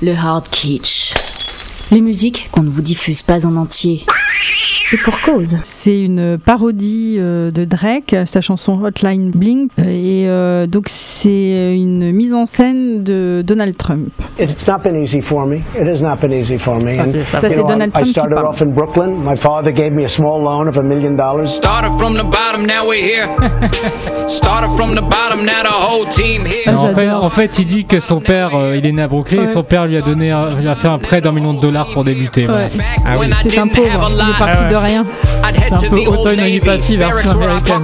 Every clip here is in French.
Le hard kitsch. Les musiques qu'on ne vous diffuse pas en entier. Et pour cause. C'est une parodie euh, de Drake, sa chanson Hotline Bling. Euh, Et euh, donc c'est une mise en scène de Donald Trump. It's not been easy for me. It has not been easy for me. Ça, c'est- I- Donald I Trump qui started parle. off in Brooklyn. My father gave me a small loan of a million dollars. Started from the bottom, now we're here. Started from the bottom, now the whole team here. Ah, en, fait, j'adore. en fait, il dit que son père, euh, il est né à Brooklyn et son père lui a donné, un- lui a fait un prêt d'un million de dollars pour débuter. voilà. Ouais. Ah oui. C'est un pauvre, il est parti de rien. C'est un peu auto-Inonipati version américaine.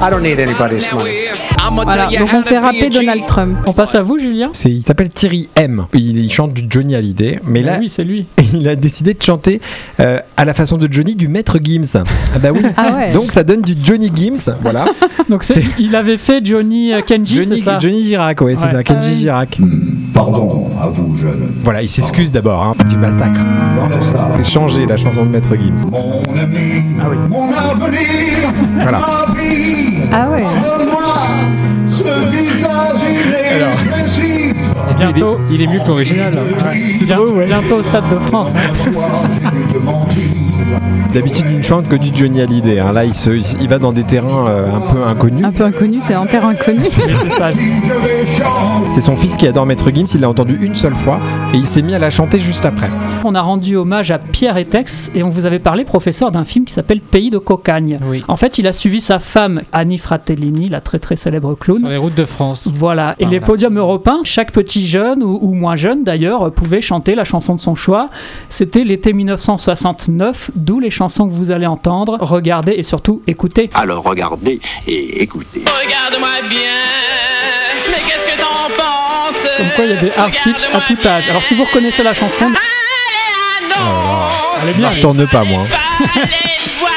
I don't need anybody's money. Voilà, donc on fait rapper. Donald Trump. On passe à vous, Julien C'est- il s'appelle Thierry M. Il, il chante du Johnny Hallyday, mais Ah là, Oui, c'est lui. il a décidé de chanter euh, à la façon de Johnny du maître Gims. Ah bah oui. Ah ouais. Donc ça donne du Johnny Gims, voilà. Donc c'est- C'est- il avait fait Johnny euh, Kenji, c'est Johnny, ça Johnny Girac, ouais, c'est Ouais. ça, Kenji Ah. Girac. Pardon à vous, jeune. Voilà, il s'excuse d'abord hein, du massacre. C'est changé la chanson de maître Gims. Mon ami, Ah oui. mon avenir, Voilà. ma vie. Ah ouais. Ce visage inexpressif. Bientôt, il est, il est mieux que l'original. Bien- Bientôt au Stade de France. hein. D'habitude, il ne chante que du Johnny Hallyday. hein. Là, il, se, il va dans des terrains euh, un peu inconnus. Un peu inconnu, c'est en terre inconnue. Oui, c'est son fils qui adore Maître Gims, il l'a entendu une seule fois et il s'est mis à la chanter juste après. On a rendu hommage à Pierre Etex et on vous avait parlé, professeur, d'un film qui s'appelle Pays de cocagne. Oui. En fait, il a suivi sa femme Annie Fratellini, la très très célèbre clown. Sur les routes de France. Voilà, et Ah, les là. podiums européens, chaque petit jeune ou, ou moins jeune d'ailleurs pouvait chanter la chanson de son choix. C'était l'été 1969, d'où les chansons que vous allez entendre, regarder et surtout écouter. Alors regardez et écoutez. Regarde-moi bien, mais qu'est-ce que t'en penses? Comme quoi il y a des hard kitsch à tout âge. Alors si vous reconnaissez la chanson, Elle est Je bien. ne retourne pas, moi. Allez voir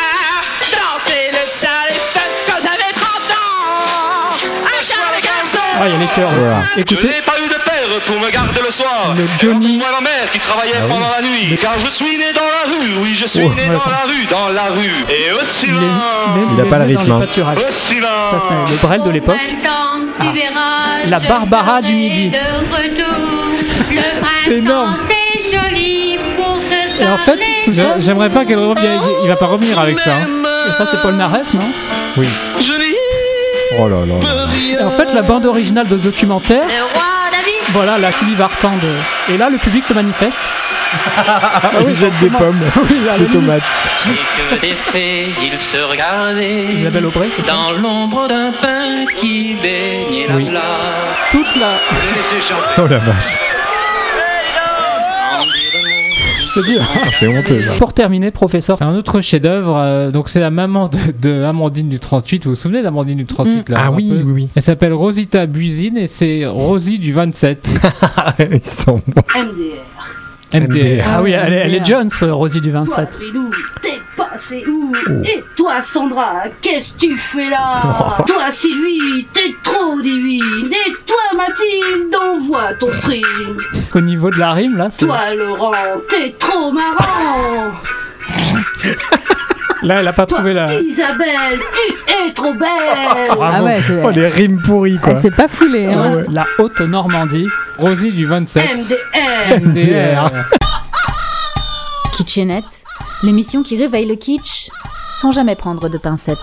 danser le Charleston quand j'avais 30 ans. Un soir les garçons. ah, il y a les chœurs. Voilà. Écoutez, n'ai pas eu de père pour me garder le soir. Le Johnny. Moi, ma mère qui travaillait Ah pendant la nuit. Car je suis né dans la rue. Oui, je suis Oh, né dans la rue, dans la rue. Et aussi il est, loin. Il a pas le rythme, hein. Ça c'est le Brel de l'époque. Ah. La Barbara du Midi. C'est énorme. Et en fait, tout ça, Je- J'aimerais pas qu'elle revienne. Il va pas revenir avec ça. hein. et ça c'est Paul Naref, non? Oui. Oh là là. Et en fait, la bande originale de ce documentaire, voilà, la Sylvie Vartan de... Et là, le public se manifeste. Ah il jette des pommes, oui, à la des tomates. Que des ils se regardaient Isabelle Aubray, c'est ça dans l'ombre d'un pain qui baignait la Oui. place. Toute la... Oh la vache. C'est dur. Ah, c'est honteux ça. Pour terminer, professeur, C'est un autre chef-d'œuvre. euh, donc c'est la maman de, de Amandine du 38. Vous vous souvenez d'Amandine du 38 là, Ah oui, oui, oui. Elle s'appelle Rosita Buisine et c'est Rosie du 27. Ils sont bons. MDR. Ah oui, elle est, elle est Jones, euh, Rosie du 27. Trilou, t'es passé où Et toi, Sandra, qu'est-ce que tu fais là Toi, Sylvie, t'es trop divine. Et toi, Mathilde, on voit ton string. Au niveau de la rime, là, c'est... Toi, Laurent, t'es trop marrant. Là, elle a pas Toi, trouvé la... Isabelle, tu es trop belle. Ah ouais, c'est Oh les rimes pourries quoi. elle s'est pas foulée. Hein. La haute Normandie. Rosie du 27. MDR. MDR. Kitchenette, l'émission qui réveille le kitsch sans jamais prendre de pincettes.